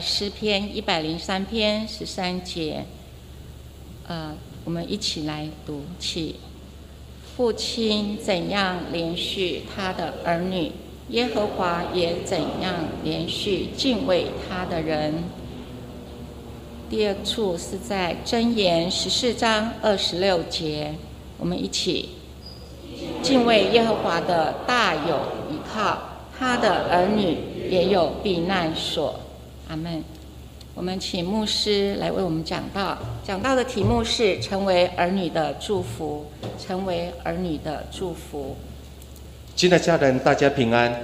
诗篇一百零三篇十三节。呃，我们一起来读起。父亲怎样连续他的儿女，耶和华也怎样连续敬畏他的人。第二处是在箴言十四章二十六节，我们一起敬畏耶和华的大有依靠，他的儿女也有避难所。阿门。我们请牧师来为我们讲道，讲道的题目是“成为儿女的祝福”，成为儿女的祝福。亲爱的家人，大家平安。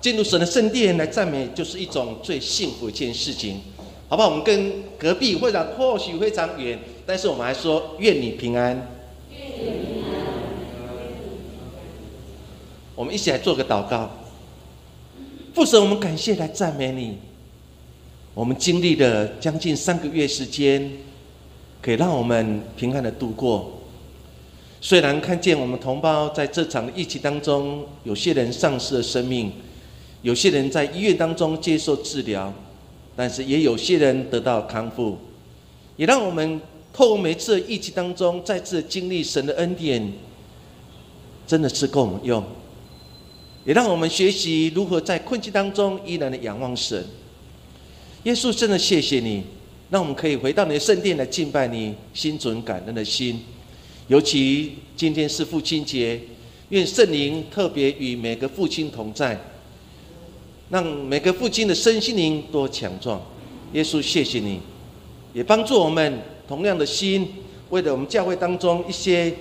进入神的圣殿来赞美，就是一种最幸福一件事情，好不好？我们跟隔壁会长或许非常远，但是我们还说愿你平安。愿你平安。我们一起来做个祷告。父神，我们感谢来赞美你。我们经历了将近三个月时间，可以让我们平安的度过。虽然看见我们同胞在这场疫情当中，有些人丧失了生命，有些人在医院当中接受治疗，但是也有些人得到康复，也让我们透过每次的疫情当中再次经历神的恩典，真的是够我们用，也让我们学习如何在困境当中依然的仰望神。耶稣真的谢谢你，让我们可以回到你的圣殿来敬拜你，心存感恩的心。尤其今天是父亲节，愿圣灵特别与每个父亲同在，让每个父亲的身心灵多强壮。耶稣谢谢你，也帮助我们同样的心，为了我们教会当中一些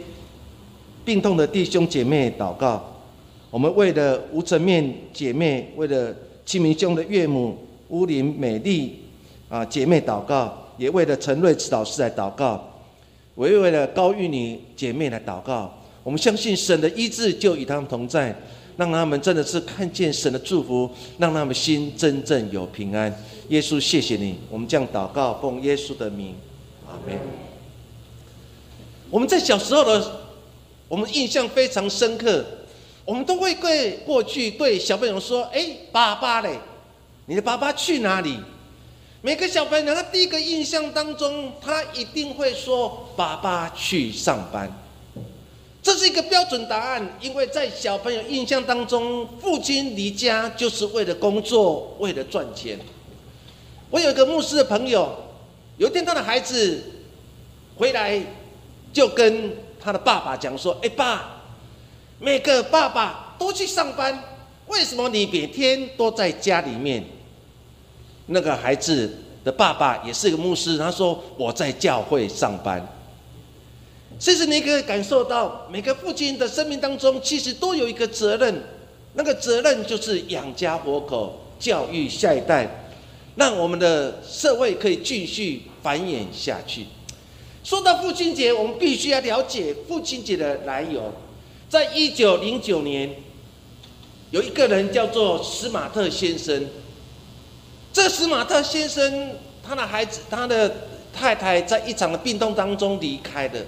病痛的弟兄姐妹祷告。我们为了无层面姐妹，为了清明兄的岳母。乌林美丽啊，姐妹祷告，也为了陈瑞慈老师来祷告，我也为了高玉女姐妹来祷告。我们相信神的医治就与他们同在，让他们真的是看见神的祝福，让他们心真正有平安。耶稣，谢谢你，我们这样祷告，奉耶稣的名，阿门。我们在小时候的，我们印象非常深刻，我们都会对过去对小朋友说：“哎，爸爸嘞。”你的爸爸去哪里？每个小朋友他第一个印象当中，他一定会说：“爸爸去上班。”这是一个标准答案，因为在小朋友印象当中，父亲离家就是为了工作，为了赚钱。我有一个牧师的朋友，有一天他的孩子回来，就跟他的爸爸讲说：“哎，爸，每个爸爸都去上班。”为什么你每天都在家里面？那个孩子的爸爸也是一个牧师，他说我在教会上班。其实你可以感受到，每个父亲的生命当中，其实都有一个责任，那个责任就是养家活口、教育下一代，让我们的社会可以继续繁衍下去。说到父亲节，我们必须要了解父亲节的来由，在一九零九年。有一个人叫做史马特先生，这史马特先生他的孩子、他的太太在一场的病痛当中离开的。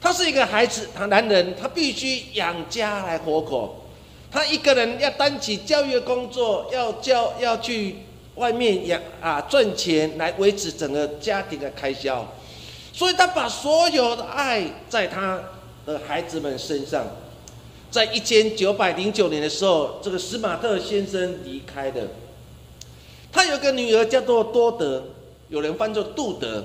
他是一个孩子，他男人，他必须养家来活口。他一个人要担起教育工作，要教要去外面养啊赚钱来维持整个家庭的开销，所以他把所有的爱在他的孩子们身上。在一千九百零九年的时候，这个史马特先生离开的。他有个女儿叫做多德，有人翻作杜德。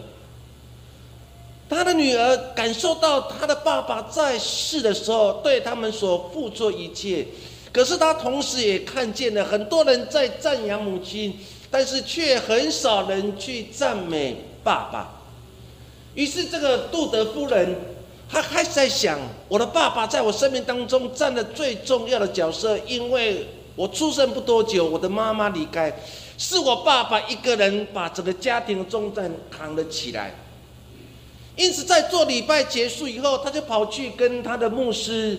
他的女儿感受到他的爸爸在世的时候对他们所付出一切，可是他同时也看见了很多人在赞扬母亲，但是却很少人去赞美爸爸。于是这个杜德夫人。她开始在想，我的爸爸在我生命当中占了最重要的角色，因为我出生不多久，我的妈妈离开，是我爸爸一个人把整个家庭的重担扛了起来。因此，在做礼拜结束以后，他就跑去跟他的牧师，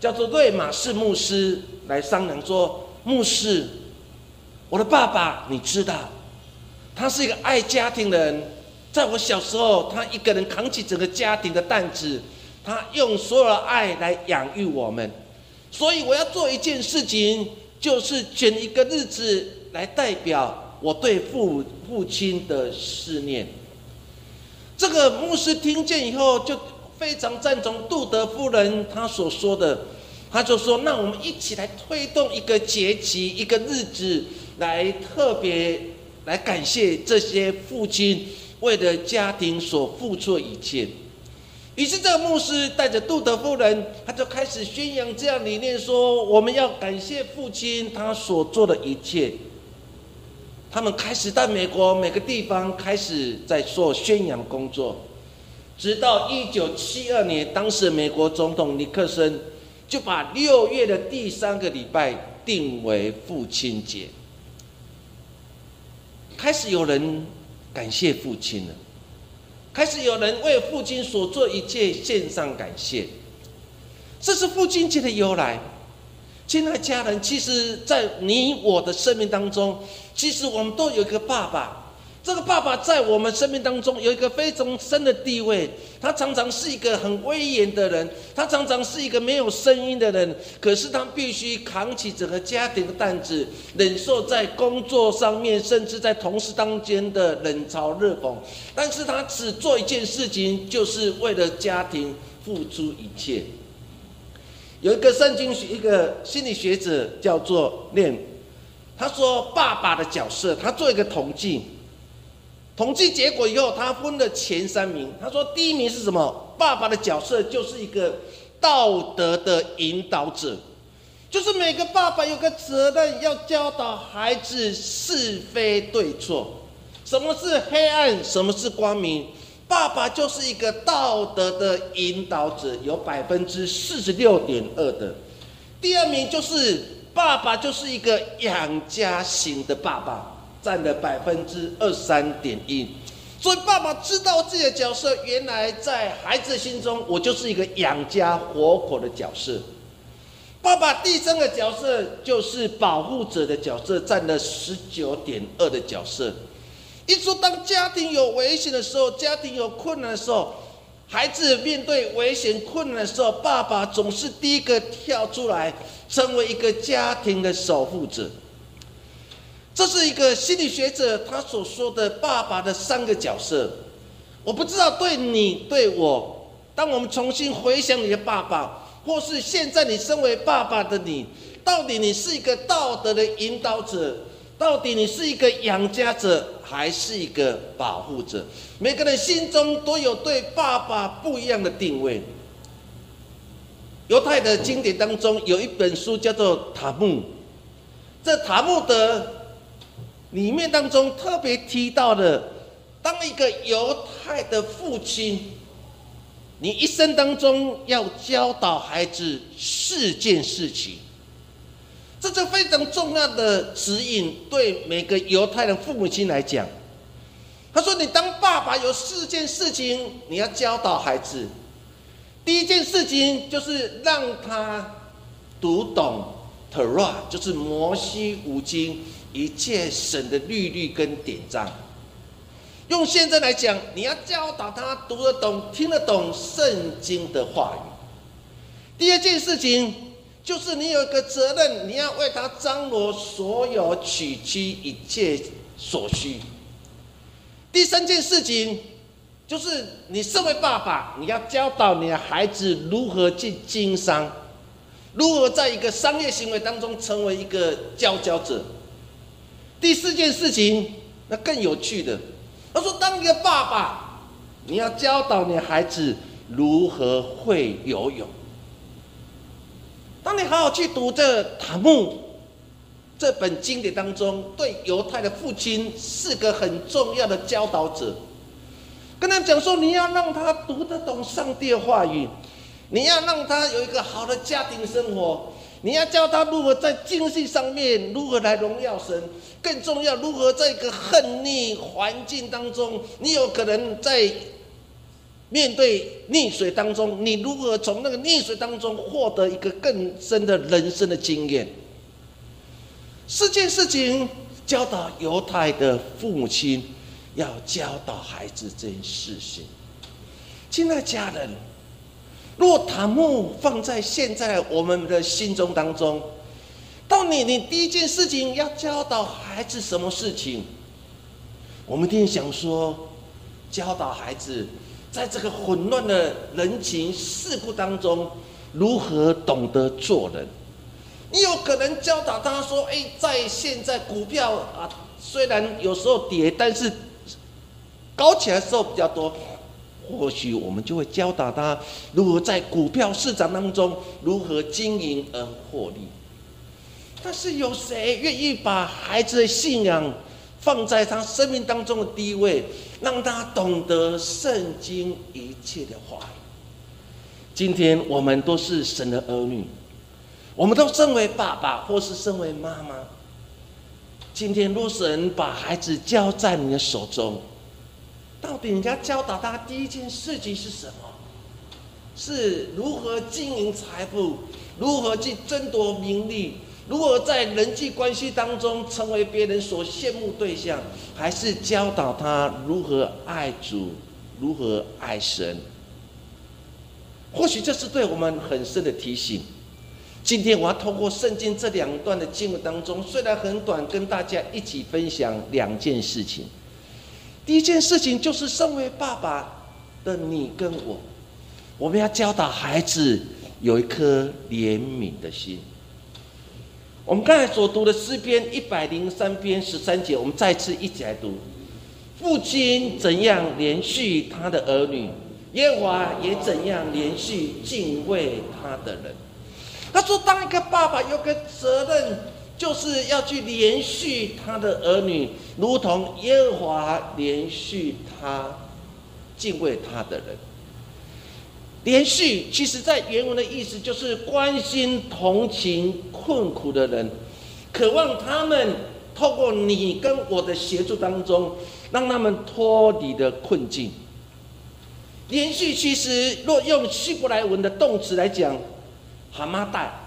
叫做瑞马士牧师来商量说：“牧师，我的爸爸，你知道，他是一个爱家庭的人。”在我小时候，他一个人扛起整个家庭的担子，他用所有的爱来养育我们。所以我要做一件事情，就是选一个日子来代表我对父父亲的思念。这个牧师听见以后，就非常赞同杜德夫人她所说的，他就说：“那我们一起来推动一个节期，一个日子，来特别来感谢这些父亲为了家庭所付出的一切。”于是，这个牧师带着杜德夫人，他就开始宣扬这样理念：说我们要感谢父亲他所做的一切。他们开始在美国每个地方开始在做宣扬工作，直到一九七二年，当时美国总统尼克森就把六月的第三个礼拜定为父亲节，开始有人感谢父亲了，开始有人为父亲所做一切献上感谢，这是父亲节的由来。亲爱家人，其实，在你我的生命当中，其实我们都有一个爸爸。这个爸爸在我们生命当中有一个非常深的地位。他常常是一个很威严的人，他常常是一个没有声音的人。可是他必须扛起整个家庭的担子，忍受在工作上面，甚至在同事当间的冷嘲热讽。但是他只做一件事情，就是为了家庭付出一切。有一个圣经学，一个心理学者叫做念，他说爸爸的角色，他做一个统计，统计结果以后，他分了前三名。他说第一名是什么？爸爸的角色就是一个道德的引导者，就是每个爸爸有个责任要教导孩子是非对错，什么是黑暗，什么是光明。爸爸就是一个道德的引导者，有百分之四十六点二的。第二名就是爸爸就是一个养家型的爸爸，占了百分之二三点一。所以爸爸知道自己的角色，原来在孩子心中，我就是一个养家活口的角色。爸爸第三个角色就是保护者的角色，占了十九点二的角色。一说当家庭有危险的时候，家庭有困难的时候，孩子面对危险困难的时候，爸爸总是第一个跳出来，成为一个家庭的守护者。这是一个心理学者他所说的爸爸的三个角色。我不知道对你对我，当我们重新回想你的爸爸，或是现在你身为爸爸的你，到底你是一个道德的引导者？到底你是一个养家者还是一个保护者？每个人心中都有对爸爸不一样的定位。犹太的经典当中有一本书叫做《塔木》，这塔木德里面当中特别提到的，当一个犹太的父亲，你一生当中要教导孩子四件事情。这是非常重要的指引，对每个犹太人父母亲来讲。他说：“你当爸爸有四件事情你要教导孩子。第一件事情就是让他读懂 Torah，就是摩西五经一切神的律律跟典章。用现在来讲，你要教导他读得懂、听得懂圣经的话语。第二件事情。”就是你有一个责任，你要为他张罗所有娶妻一切所需。第三件事情，就是你身为爸爸，你要教导你的孩子如何去经商，如何在一个商业行为当中成为一个佼佼者。第四件事情，那更有趣的，他说，当一个爸爸，你要教导你的孩子如何会游泳。当你好好去读这《塔木》这本经典当中，对犹太的父亲是个很重要的教导者，跟他讲说，你要让他读得懂上帝的话语，你要让他有一个好的家庭生活，你要教他如何在经济上面如何来荣耀神，更重要，如何在一个恨逆环境当中，你有可能在。面对溺水当中，你如何从那个溺水当中获得一个更深的人生的经验？四件事情教导犹太的父母亲要教导孩子这件事情。亲爱家人，若塔木放在现在我们的心中当中，到你你第一件事情要教导孩子什么事情？我们一定想说，教导孩子在这个混乱的人情世故当中，如何懂得做人。你有可能教导他说：“哎，在现在股票啊，虽然有时候跌，但是高起来时候比较多。”或许我们就会教导他如何在股票市场当中如何经营而获利。但是有谁愿意把孩子的信仰放在他生命当中的第一位，让他懂得圣经一切的话语？今天我们都是神的儿女，我们都身为爸爸或是身为妈妈。今天若神把孩子交在你的手中，到底人家教导他第一件事情是什么？是如何经营财富，如何去争夺名利，如何在人际关系当中成为别人所羡慕对象，还是教导他如何爱主，如何爱神？或许这是对我们很深的提醒。今天我要透过圣经这两段的经文当中，虽然很短，跟大家一起分享两件事情。第一件事情就是，身为爸爸的你跟我，我们要教导孩子有一颗怜悯的心。我们刚才所读的诗篇一百零三篇十三节，我们再次一起来读：父亲怎样连续他的儿女，耶和华也怎样连续敬畏他的人。他说，当一个爸爸有个责任。就是要去连续他的儿女，如同耶和华连续他敬畏他的人。连续，其实在原文的意思就是关心、同情困苦的人，渴望他们透过你跟我的协助当中，让他们脱离的困境。连续，其实若用希伯来文的动词来讲，蛤蟆带。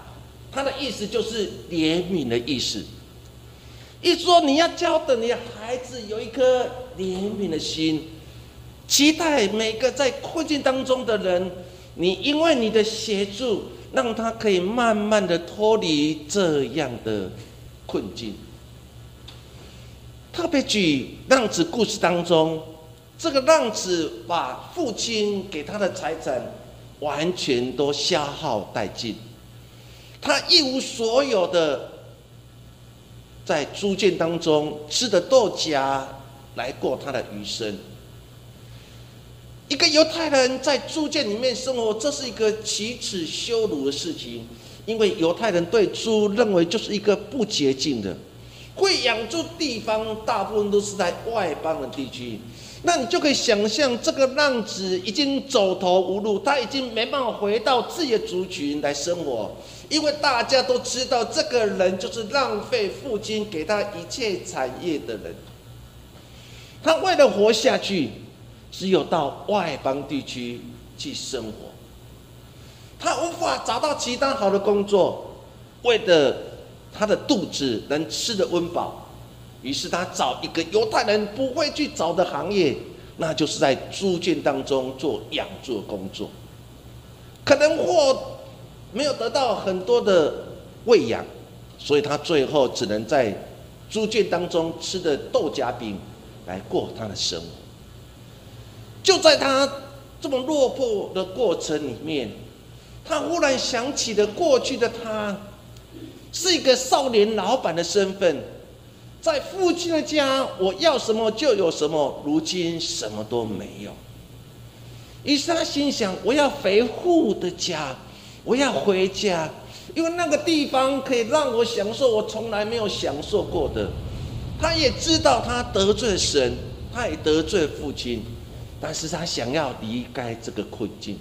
他的意思就是怜悯的意思，一说你要教的你的孩子有一颗怜悯的心，期待每个在困境当中的人，你因为你的协助，让他可以慢慢的脱离这样的困境。特别举浪子故事当中，这个浪子把父亲给他的财产完全都消耗殆尽。他一无所有的，在租界当中吃的豆荚来过他的余生。一个犹太人在猪圈里面生活，这是一个奇耻羞辱的事情，因为犹太人对猪认为就是一个不洁净的，会养猪地方大部分都是在外邦的地区。那你就可以想象，这个浪子已经走投无路，他已经没办法回到自己的族群来生活。因为大家都知道，这个人就是浪费父亲给他一切产业的人。他为了活下去，只有到外邦地区去生活。他无法找到其他好的工作，为了他的肚子能吃得温饱，于是他找一个犹太人不会去找的行业，那就是在猪圈当中做养猪工作，可能或。没有得到很多的喂养，所以他最后只能在猪圈当中吃的豆荚饼来过他的生活。就在他这么落魄的过程里面，他忽然想起了过去的他，是一个少年老板的身份，在父亲的家，我要什么就有什么，如今什么都没有。于是他心想：我要回父的家。我要回家，因为那个地方可以让我享受我从来没有享受过的。他也知道他得罪神，他也得罪父亲，但是他想要离开这个困境，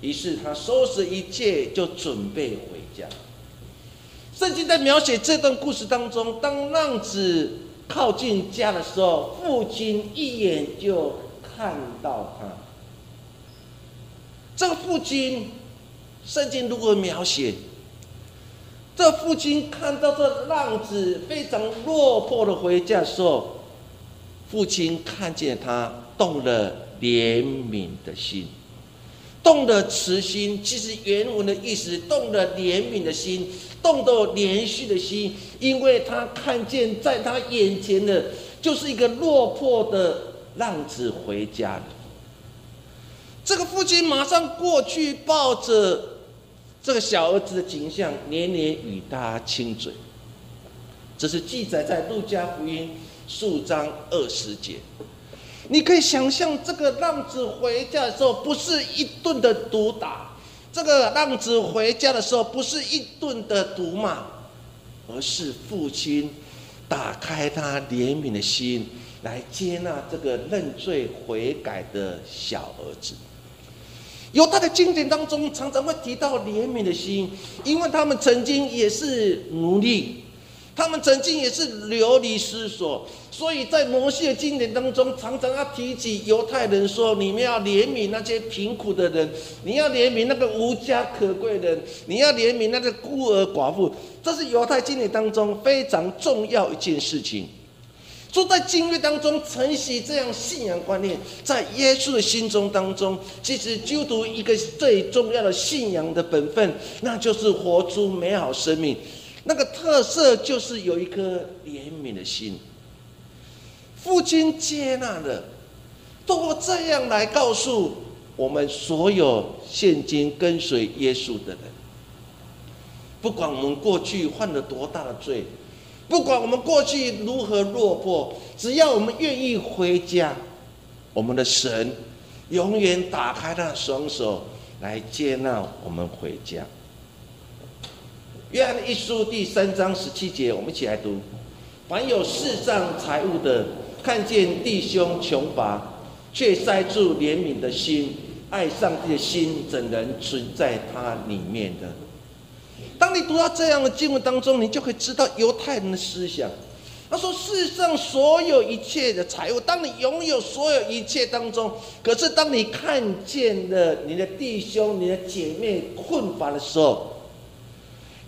于是他收拾一切，就准备回家。圣经在描写这段故事当中，当浪子靠近家的时候，父亲一眼就看到他。这个父亲。圣经如何描写？这父亲看到这浪子非常落魄的回家的时候，父亲看见他动了怜悯的心，动了慈心。其实原文的意思，动了怜悯的心，动到连续的心，因为他看见在他眼前的就是一个落魄的浪子回家了。这个父亲马上过去抱着这个小儿子的景象，连连与他亲嘴。这是记载在路加福音数章二十节。你可以想象，这个浪子回家的时候，不是一顿的毒打；这个浪子回家的时候，不是一顿的毒骂，而是父亲打开他怜悯的心，来接纳这个认罪悔改的小儿子。犹太的经典当中，常常会提到怜悯的心，因为他们曾经也是奴隶。他们曾经也是流离失所，所以在摩西的经典当中，常常要提起犹太人说：你们要怜悯那些贫苦的人，你要怜悯那个无家可归的人，你要怜悯那个孤儿寡妇。这是犹太经典当中非常重要一件事情。说在经约当中承袭这样信仰观念，在耶稣的心中当中，其实基督一个最重要的信仰的本分，那就是活出美好生命。那个特色就是有一颗怜悯的心，父亲接纳了，通过这样来告诉我们所有现今跟随耶稣的人，不管我们过去犯了多大的罪，不管我们过去如何落魄，只要我们愿意回家，我们的神永远打开他的双手来接纳我们回家。约翰一书第三章十七节，我们一起来读：凡有世上财物的，看见弟兄穷乏，却塞住怜悯的心，爱上帝的心，怎能存在他里面的？当你读到这样的经文当中，你就可以知道犹太人的思想。他说：世上所有一切的财物，当你拥有所有一切当中，可是当你看见了你的弟兄、你的姐妹困乏的时候，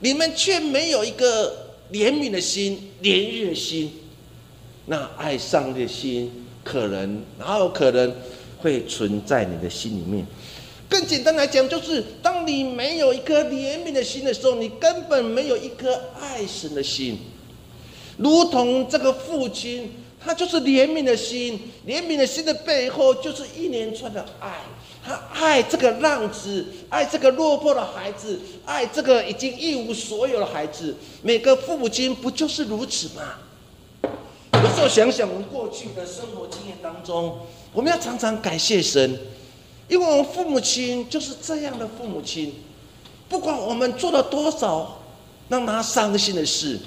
你们却没有一个怜悯的心、怜悯的心，那爱上帝的心，可能哪有可能会存在你的心里面？更简单来讲，就是当你没有一颗怜悯的心的时候，你根本没有一颗爱神的心。如同这个父亲，他就是怜悯的心，怜悯的心的背后，就是一连串的爱。他爱这个浪子，爱这个落魄的孩子，爱这个已经一无所有的孩子。每个父母亲不就是如此吗？有时候想想我们过去的生活经验当中，我们要常常感谢神，因为我们父母亲就是这样的父母亲。不管我们做了多少让他伤心的事，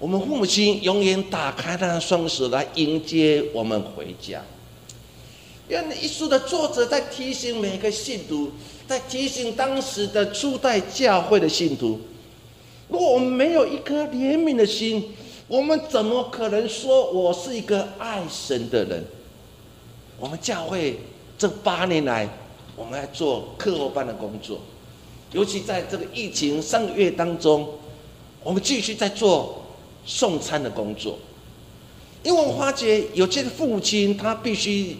我们父母亲永远打开他的双手来迎接我们回家。愿一书的作者在提醒每个信徒，在提醒当时的初代教会的信徒：如果我们没有一颗怜悯的心，我们怎么可能说我是一个爱神的人？我们教会这八年来，我们在做课后班的工作，尤其在这个疫情上个月当中，我们继续在做送餐的工作，因为我发觉有些父亲他必须。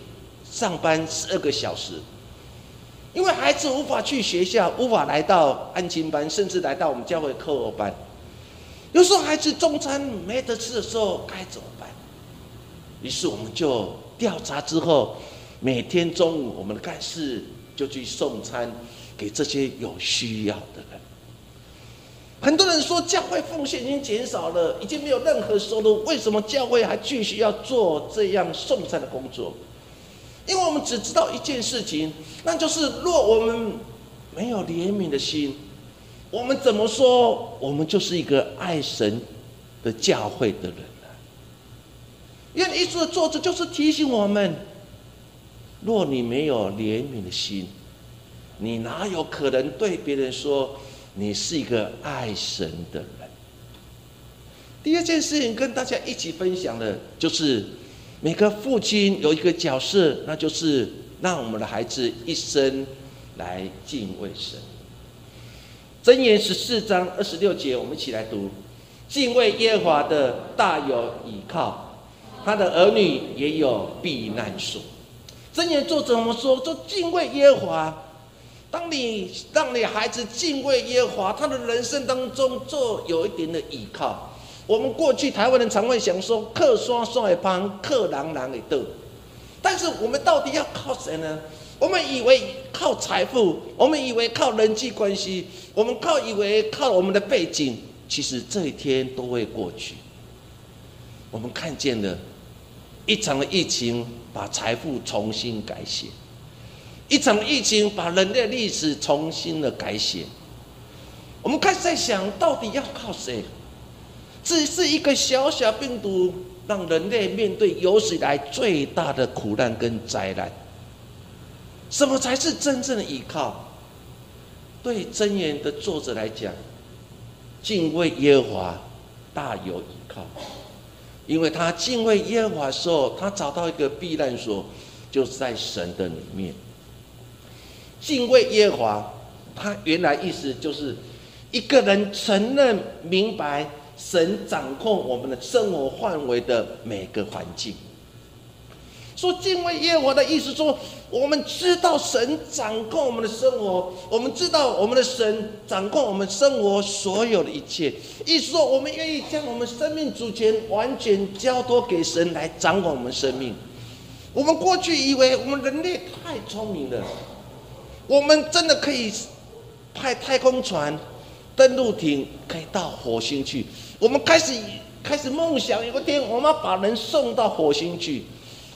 上班十二个小时，因为孩子无法去学校，无法来到安亲班，甚至来到我们教会课后班。有时候孩子中餐没得吃的时候该怎么办？于是我们就调查之后，每天中午我们的干事就去送餐给这些有需要的人。很多人说教会奉献已经减少了，已经没有任何收入，为什么教会还继续要做这样送餐的工作？因为我们只知道一件事情，那就是若我们没有怜悯的心，我们怎么说我们就是一个爱神的教会的人呢？愿一书的作者就是提醒我们：若你没有怜悯的心，你哪有可能对别人说你是一个爱神的人？第二件事情跟大家一起分享的，就是。每个父亲有一个角色，那就是让我们的孩子一生来敬畏神。箴言十四章二十六节，我们一起来读：敬畏耶和华的大有倚靠，他的儿女也有避难所。箴言作者怎么说？说敬畏耶和华。当你让你孩子敬畏耶和华，他的人生当中就有一点的倚靠。我们过去台湾人常会想说，客刷刷的帮，客狼狼的斗。但是我们到底要靠谁呢？我们以为靠财富，我们以为靠人际关系，我们靠以为靠我们的背景，其实这一天都会过去。我们看见了一场的疫情，把财富重新改写；一场疫情把人类历史重新的改写。我们开始在想，到底要靠谁？只是一个小小病毒，让人类面对有史以来最大的苦难跟灾难。什么才是真正的依靠？对真言的作者来讲，敬畏耶和华大有依靠，因为他敬畏耶和华的时候，他找到一个避难所，就是在神的里面。敬畏耶和华，他原来意思就是一个人承认明白神掌控我们的生活范围的每个环境。说敬畏耶和华的意思，说我们知道神掌控我们的生活，我们知道我们的神掌控我们生活所有的一切。意思说，我们愿意将我们生命主权完全交托给神来掌管我们生命。我们过去以为我们人类太聪明了，我们真的可以派太空船、登陆艇可以到火星去。我们开始开始梦想，有一天我们要把人送到火星去。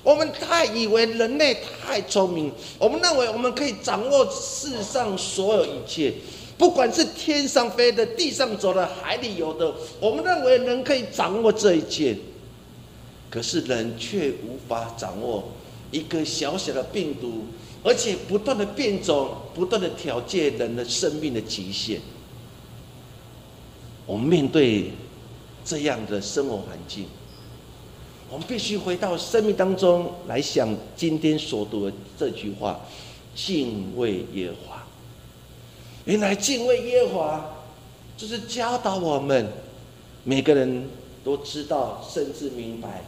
我们太以为人类太聪明，我们认为我们可以掌握世上所有一切，不管是天上飞的、地上走的、海里游的，我们认为人可以掌握这一切。可是人却无法掌握一个小小的病毒，而且不断的变种，不断的挑战人的生命的极限。我们面对这样的生活环境。我们必须回到生命当中来想今天所读的这句话：敬畏耶和华。原来敬畏耶和华，就是教导我们每个人都知道，甚至明白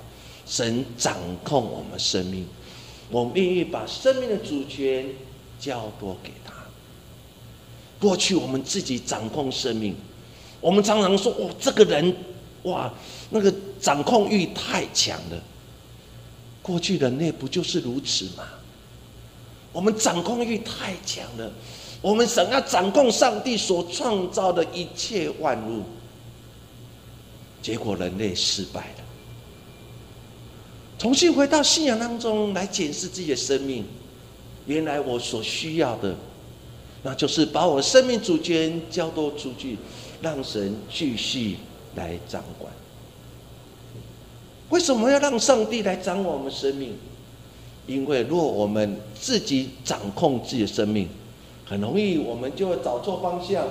神掌控我们生命。我们愿意把生命的主权交托给他。过去我们自己掌控生命，我们常常说：“哦，这个人，哇。”那个掌控欲太强了。过去人类不就是如此吗？我们掌控欲太强了，我们想要掌控上帝所创造的一切万物，结果人类失败了。重新回到信仰当中来检视自己的生命，原来我所需要的，那就是把我生命主权交托出去，让神继续来掌管。为什么要让上帝来掌管我们生命？因为若我们自己掌控自己的生命，很容易我们就会找错方向，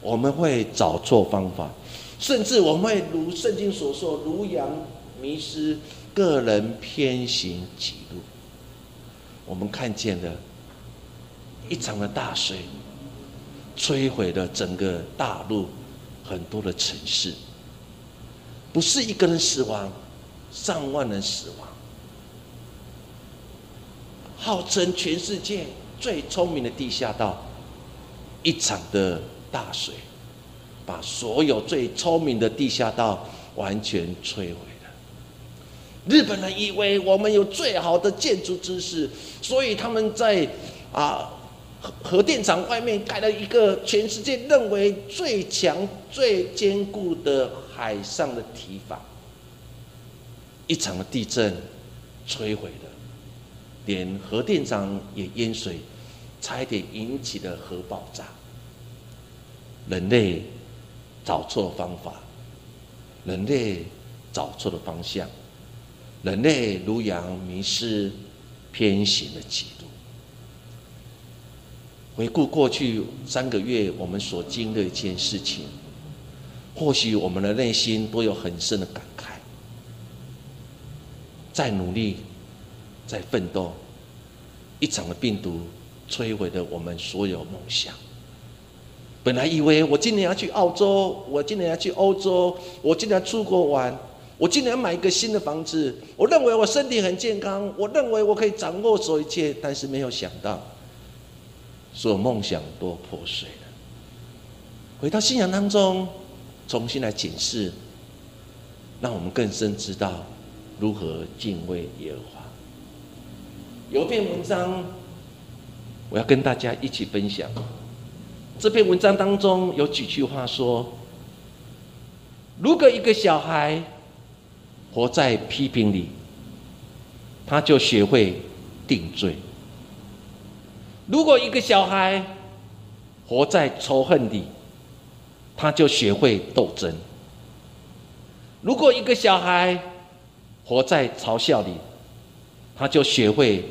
我们会找错方法，甚至我们会如圣经所说，如羊迷失，个人偏行己路。我们看见了一场的大水，摧毁了整个大陆很多的城市，不是一个人死亡。上万人死亡，号称全世界最聪明的地下道，一场的大水，把所有最聪明的地下道完全摧毁了。日本人以为我们有最好的建筑知识，所以他们在啊核核电厂外面盖了一个全世界认为最强、最坚固的海上的堤防。一场的地震摧毁了，连核电厂也淹水，差一点引起的核爆炸。人类找错方法，人类找错了方向，人类如羊迷失，偏行了几路。回顾过去三个月我们所经历的一件事情，或许我们的内心都有很深的感慨。在努力，在奋斗，一场的病毒摧毁了我们所有梦想。本来以为我今年要去澳洲，我今年要去欧洲，我今年要出国玩，我今年要买一个新的房子。我认为我身体很健康，我认为我可以掌握所有一切，但是没有想到，所有梦想都破碎了。回到信仰当中，重新来检视，让我们更深知道如何敬畏耶和华。有一篇文章，我要跟大家一起分享。这篇文章当中有几句话说：如果一个小孩活在批评里，他就学会定罪；如果一个小孩活在仇恨里，他就学会斗争；如果一个小孩活在嘲笑里，他就学会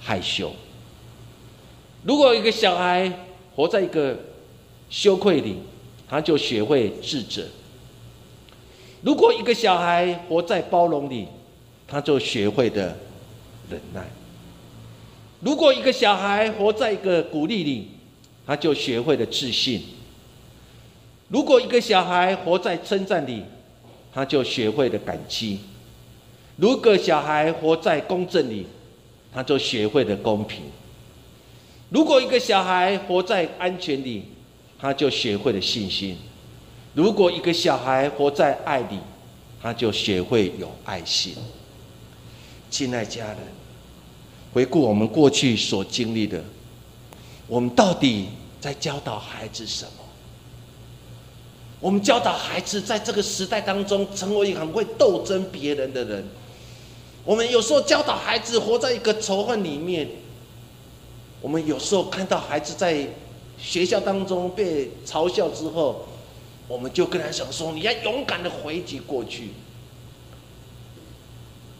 害羞；如果一个小孩活在一个羞愧里，他就学会自责；如果一个小孩活在包容里，他就学会的。忍耐。如果一个小孩活在一个鼓励里，他就学会了自信；如果一个小孩活在称赞里，他就学会了感激；如果小孩活在公正里，他就学会了公平；如果一个小孩活在安全里，他就学会了信心；如果一个小孩活在爱里，他就学会有爱心。亲爱家人。回顾我们过去所经历的，我们到底在教导孩子什么？我们教导孩子在这个时代当中成为一个很会斗争别人的人。我们有时候教导孩子活在一个仇恨里面。我们有时候看到孩子在学校当中被嘲笑之后，我们就跟他讲说：“你要勇敢的回击过去。”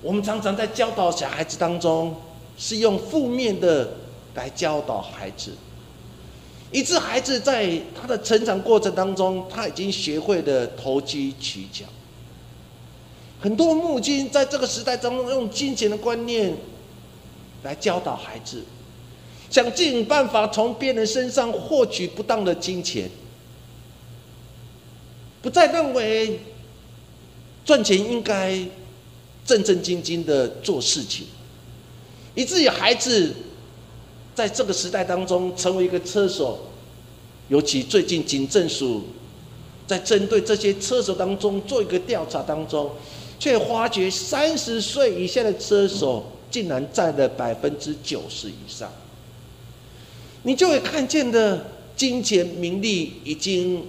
我们常常在教导小孩子当中。是用负面的来教导孩子，以致孩子在他的成长过程当中，他已经学会了投机取巧。很多母亲在这个时代当中，用金钱的观念来教导孩子，想尽办法从别人身上获取不当的金钱，不再认为赚钱应该正正经经的做事情。以至于孩子在这个时代当中成为一个车手，尤其最近警政署在针对这些车手当中做一个调查当中，却发觉三十岁以下的车手竟然占了百分之九十以上。你就会看见的金钱名利已经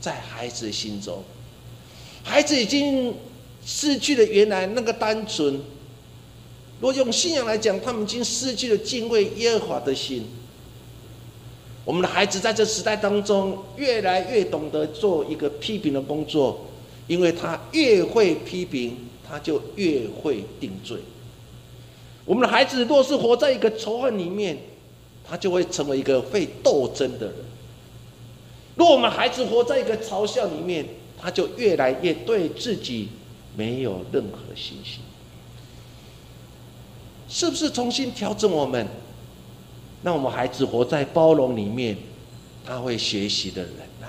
在孩子心中，孩子已经失去了原来那个单纯。如果用信仰来讲，他们已经失去了敬畏耶和华的心。我们的孩子在这时代当中，越来越懂得做一个批评的工作，因为他越会批评，他就越会定罪。我们的孩子若是活在一个仇恨里面，他就会成为一个会斗争的人；若我们孩子活在一个嘲笑里面，他就越来越对自己没有任何信心。是不是重新调整我们？让我们孩子活在包容里面，他会学习的忍耐；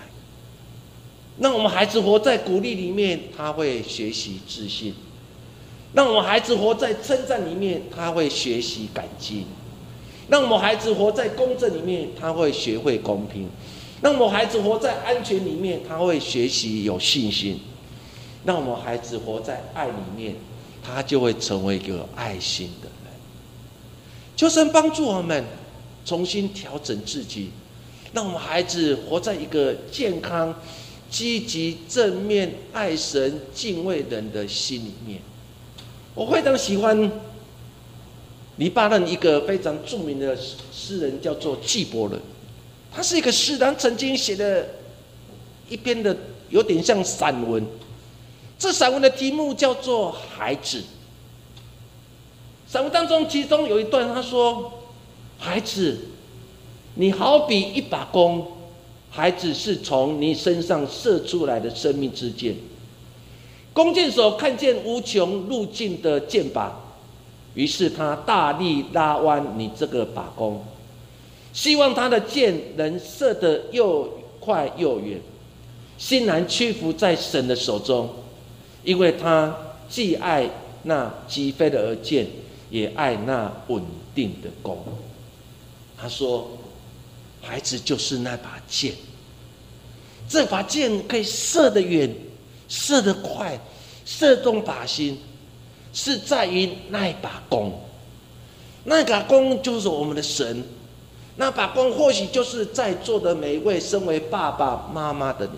让我们孩子活在鼓励里面，他会学习自信；让我们孩子活在称赞里面，他会学习感激；让我们孩子活在公正里面，他会学会公平；让我们孩子活在安全里面，他会学习有信心；让我们孩子活在爱里面，他就会成为一个爱心的。求神帮助我们重新调整自己，让我们孩子活在一个健康、积极、正面、爱神、敬畏人的心里面。我非常喜欢黎巴嫩一个非常著名的诗人，叫做纪伯伦。他是一个诗人，曾经写的一篇的有点像散文。这散文的题目叫做《孩子》。散文当中，其中有一段，他说：“孩子，你好比一把弓，孩子是从你身上射出来的生命之箭。弓箭手看见无穷路径的箭靶，于是他大力拉弯你这个把弓，希望他的箭能射得又快又远，欣然屈服在神的手中，因为他既爱那击飞的而箭。”也爱那稳定的弓。他说：“孩子就是那把剑，这把剑可以射得远，射得快，射中靶心，是在于那一把弓。那把弓就是我们的神，那把弓或许就是在座的每一位身为爸爸妈妈的你。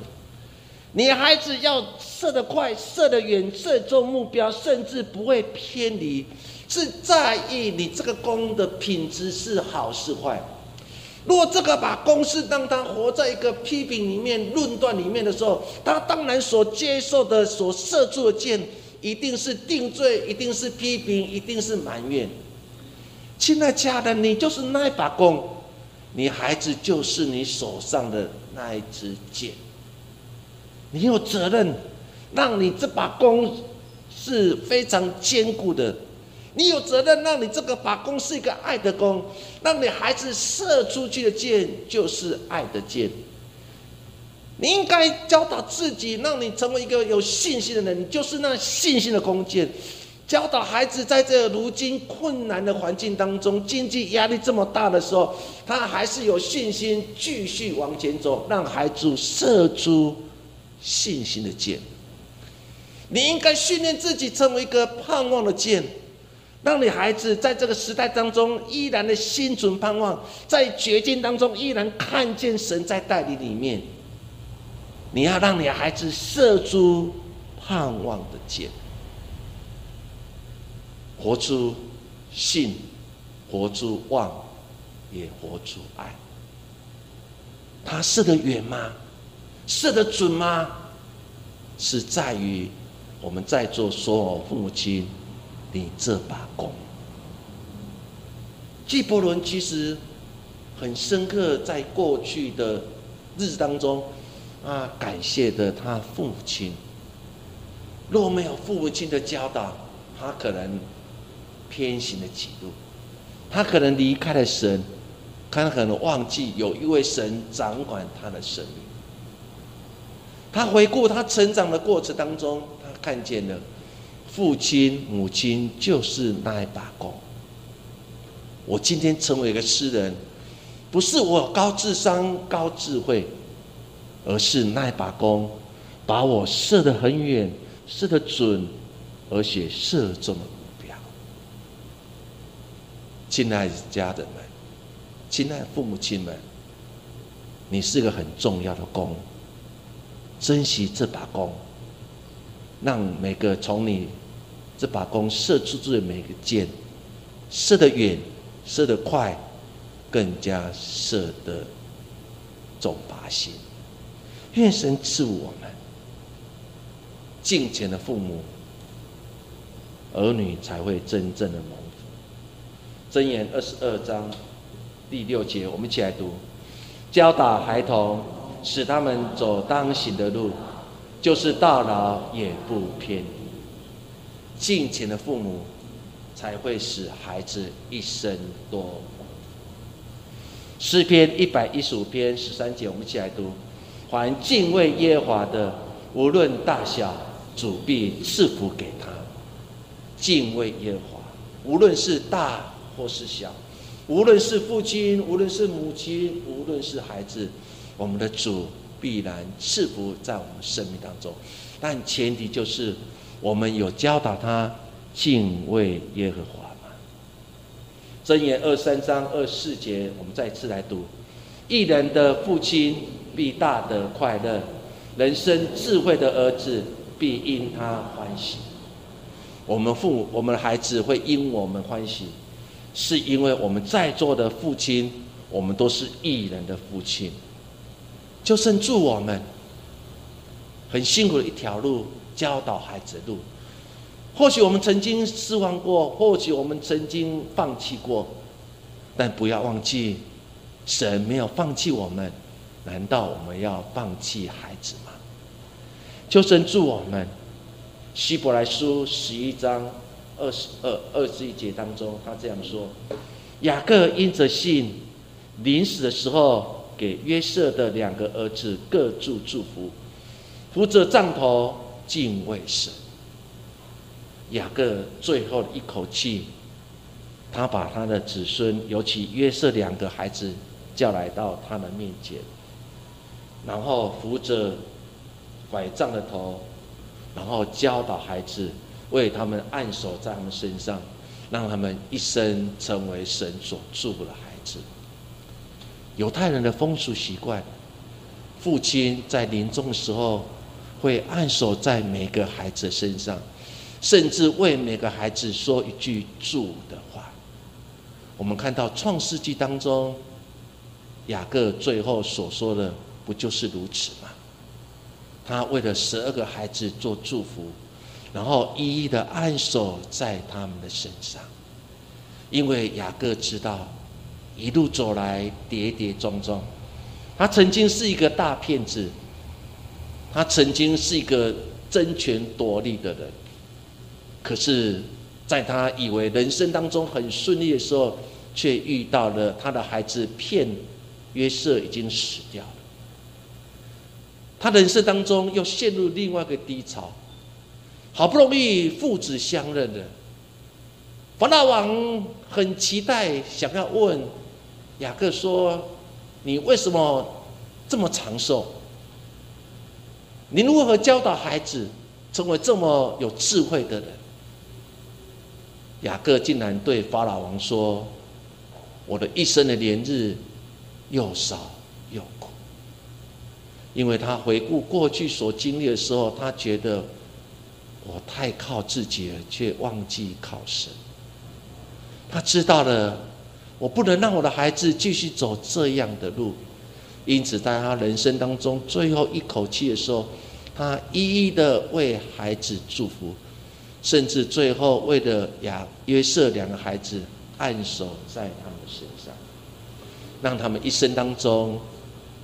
你孩子要射得快、射得远、射中目标，甚至不会偏离，是在意你这个弓的品质是好是坏。如果这个把公式让他活在一个批评里面、论断里面的时候，他当然所接受的、所射出的箭，一定是定罪，一定是批评，一定是埋怨。亲爱家人，你就是那一把弓，你孩子就是你手上的那一支箭，你有责任让你这把弓是非常坚固的。你有责任让你这个把弓是一个爱的弓，让你孩子射出去的箭就是爱的箭。你应该教导自己，让你成为一个有信心的人，你就是那信心的弓箭。教导孩子在这如今困难的环境当中，经济压力这么大的时候，他还是有信心继续往前走，让孩子射出信心的箭。你应该训练自己成为一个盼望的箭。让你孩子在这个时代当中依然的心存盼望，在绝境当中依然看见神在带领里面。你要让你孩子射出盼望的箭，活出信，活出望，也活出爱。他射得远吗？射得准吗？是在于我们在座所有父母亲。你这把弓，纪伯伦其实很深刻，在过去的日子当中，啊，感谢的他父亲。若没有父母亲的教导，他可能偏行了几路，他可能离开了神，他可能忘记有一位神掌管他的生命。他回顾他成长的过程当中，他看见了。父亲、母亲就是那一把弓。我今天成为一个诗人，不是我高智商、高智慧，而是那一把弓，把我射得很远，射得准，而且射中了目标。亲爱的家人们，亲爱的父母亲们，你是个很重要的弓，珍惜这把弓，让每个从你。这把弓射出去的每个箭，射得远，射得快，更加射得中靶心。愿神赐我们敬虔的父母，儿女才会真正的蒙福。箴言二十二章第六节，我们一起来读：教导孩童，使他们走当行的路，就是到老也不偏离。敬虔的父母，才会使孩子一生多福。诗篇一百一十五篇十三节，我们一起来读：凡敬畏耶和华的，无论大小，主必赐福给他。敬畏耶和华，无论是大或是小，无论是父亲，无论是母亲，无论是孩子，我们的主必然赐福在我们生命当中。但前提就是。我们有教导他敬畏耶和华嘛？箴言二三章二四节，我们再次来读：一人的父亲必大得快乐，人生智慧的儿子必因他欢喜。我们父母，我们的孩子会因我们欢喜，是因为我们在座的父亲，我们都是艺人的父亲。就剩祝我们很辛苦的一条路。教导孩子的路，或许我们曾经失望过，或许我们曾经放弃过，但不要忘记，神没有放弃我们。难道我们要放弃孩子吗？求神助我们。希伯来书十一章二十二二十一节当中，他这样说：雅各因着信，临死的时候，给约瑟的两个儿子各祝祝福，扶着杖头。敬畏神，雅各最后一口气，他把他的子孙，尤其约瑟两个孩子叫来到他的面前，然后扶着拐杖的头，然后教导孩子，为他们按手在他们身上，让他们一生成为神所祝福的孩子。犹太人的风俗习惯，父亲在临终的时候会按手在每个孩子身上，甚至为每个孩子说一句祝的话。我们看到创世纪当中，雅各最后所说的，不就是如此吗？他为了十二个孩子做祝福，然后一一的按手在他们的身上，因为雅各知道。一路走来跌跌撞撞，他曾经是一个大骗子，他曾经是一个争权夺利的人，可是，在他以为人生当中很顺利的时候，却遇到了他的孩子骗约瑟已经死掉了，他人生当中又陷入另外一个低潮，好不容易父子相认了，法老王很期待想要问。雅各说：“你为什么这么长寿？你如何教导孩子成为这么有智慧的人？”雅各竟然对法老王说：“我的一生的年日又少又苦，因为他回顾过去所经历的时候，他觉得我太靠自己了，却忘记靠神。他知道了。”我不能让我的孩子继续走这样的路，因此在他人生当中最后一口气的时候，他一一的为孩子祝福，甚至最后为了亚约瑟两个孩子按手在他们身上，让他们一生当中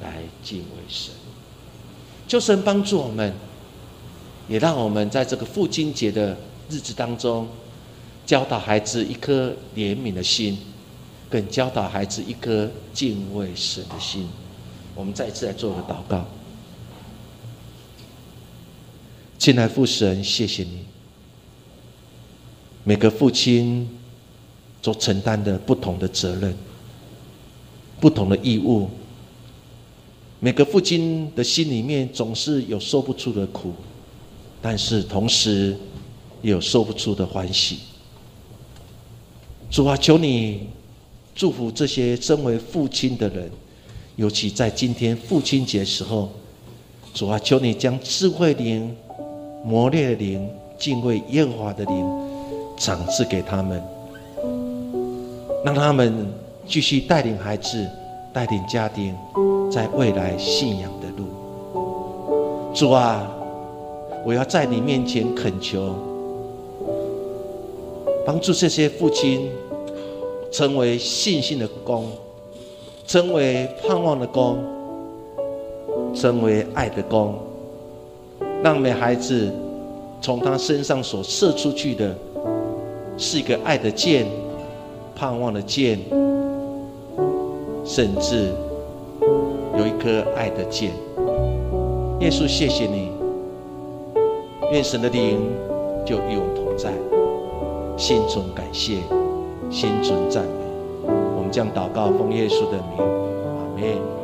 来敬畏神。求神帮助我们，也让我们在这个父亲节的日子当中，教导孩子一颗怜悯的心。更教导孩子一颗敬畏神的心。我们再一次来做个祷告。亲爱父神，谢谢你。每个父亲所承担的不同的责任、不同的义务，每个父亲的心里面总是有说不出的苦，但是同时也有说不出的欢喜。主啊，求你。祝福这些身为父亲的人，尤其在今天父亲节时候，主啊，求你将智慧灵、磨练的灵、敬畏耶和华的灵，赏赐给他们，让他们继续带领孩子、带领家庭，在未来信仰的路。主啊，我要在你面前恳求，帮助这些父亲。成为信心的功，成为盼望的功，成为爱的功，让每孩子从他身上所射出去的，是一个爱的箭，盼望的箭，甚至有一颗爱的箭。耶稣，谢谢你，愿神的灵就与我们同在，心中感谢。心存赞美，我们将祷告奉耶稣的名，阿门。